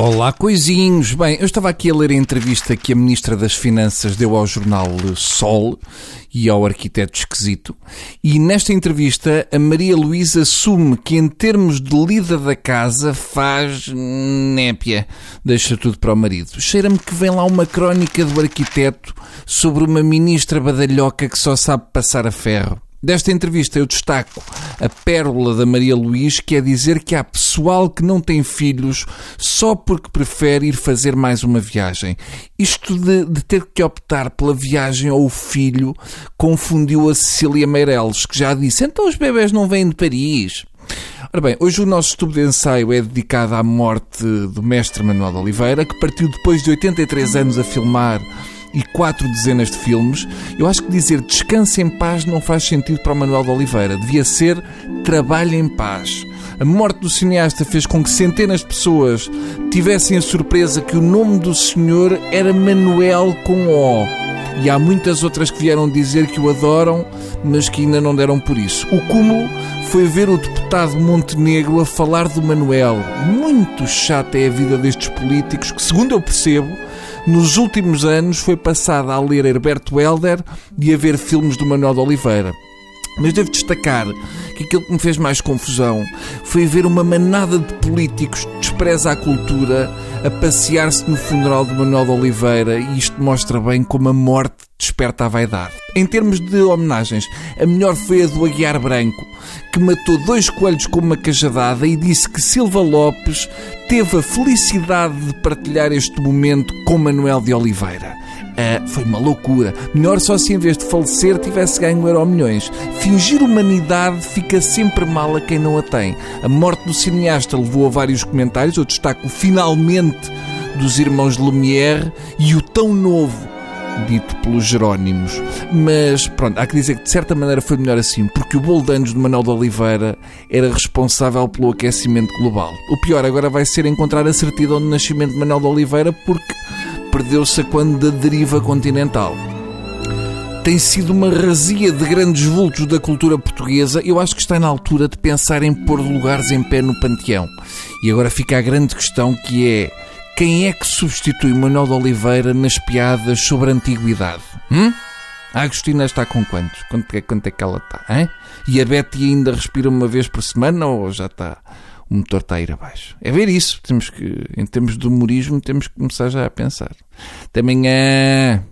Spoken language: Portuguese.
Olá, coisinhos. Bem, eu estava aqui a ler a entrevista que a Ministra das Finanças deu ao jornal Sol e ao arquiteto esquisito. E nesta entrevista, a Maria Luísa assume que, em termos de lida da casa, faz népia. Deixa tudo para o marido. Cheira-me que vem lá uma crónica do arquiteto sobre uma ministra badalhoca que só sabe passar a ferro. Desta entrevista eu destaco a pérola da Maria Luís, que é dizer que há pessoal que não tem filhos só porque prefere ir fazer mais uma viagem. Isto de, de ter que optar pela viagem ou o filho confundiu a Cecília Meireles, que já disse: então os bebés não vêm de Paris. Ora bem, hoje o nosso estudo de ensaio é dedicado à morte do mestre Manuel Oliveira, que partiu depois de 83 anos a filmar e quatro dezenas de filmes, eu acho que dizer descanse em paz não faz sentido para o Manuel de Oliveira. Devia ser trabalhe em paz. A morte do cineasta fez com que centenas de pessoas tivessem a surpresa que o nome do senhor era Manuel com O. E há muitas outras que vieram dizer que o adoram, mas que ainda não deram por isso. O cúmulo foi ver o deputado Montenegro a falar do Manuel. Muito chata é a vida destes políticos que, segundo eu percebo, nos últimos anos foi passada a ler Herberto Helder e a ver filmes do Manuel de Oliveira. Mas devo destacar que aquilo que me fez mais confusão foi ver uma manada de políticos que despreza a cultura a passear-se no funeral de Manuel de Oliveira e isto mostra bem como a morte desperta a vaidade. Em termos de homenagens, a melhor foi a do Aguiar Branco, que matou dois coelhos com uma cajadada e disse que Silva Lopes teve a felicidade de partilhar este momento com Manuel de Oliveira. Ah, foi uma loucura. Melhor só se em vez de falecer tivesse ganho euro milhões. Fingir humanidade fica sempre mal a quem não a tem. A morte do cineasta levou a vários comentários. Eu destaco finalmente dos irmãos Lumière e o tão novo dito pelos Jerónimos. Mas pronto, há que dizer que de certa maneira foi melhor assim, porque o bolo de anos de Manuel de Oliveira era responsável pelo aquecimento global. O pior agora vai ser encontrar a certidão de nascimento de Manuel de Oliveira, porque perdeu-se quando da deriva continental. Tem sido uma razia de grandes vultos da cultura portuguesa. Eu acho que está na altura de pensar em pôr lugares em pé no panteão. E agora fica a grande questão que é quem é que substitui Manuel de Oliveira nas piadas sobre a antiguidade? Hum? A Agostina está com quantos? Quanto é, quanto é que ela está? Hein? E a Betty ainda respira uma vez por semana ou já está? O motor está a ir abaixo. É ver isso. Temos que, em termos de humorismo, temos que começar já a pensar. Até amanhã.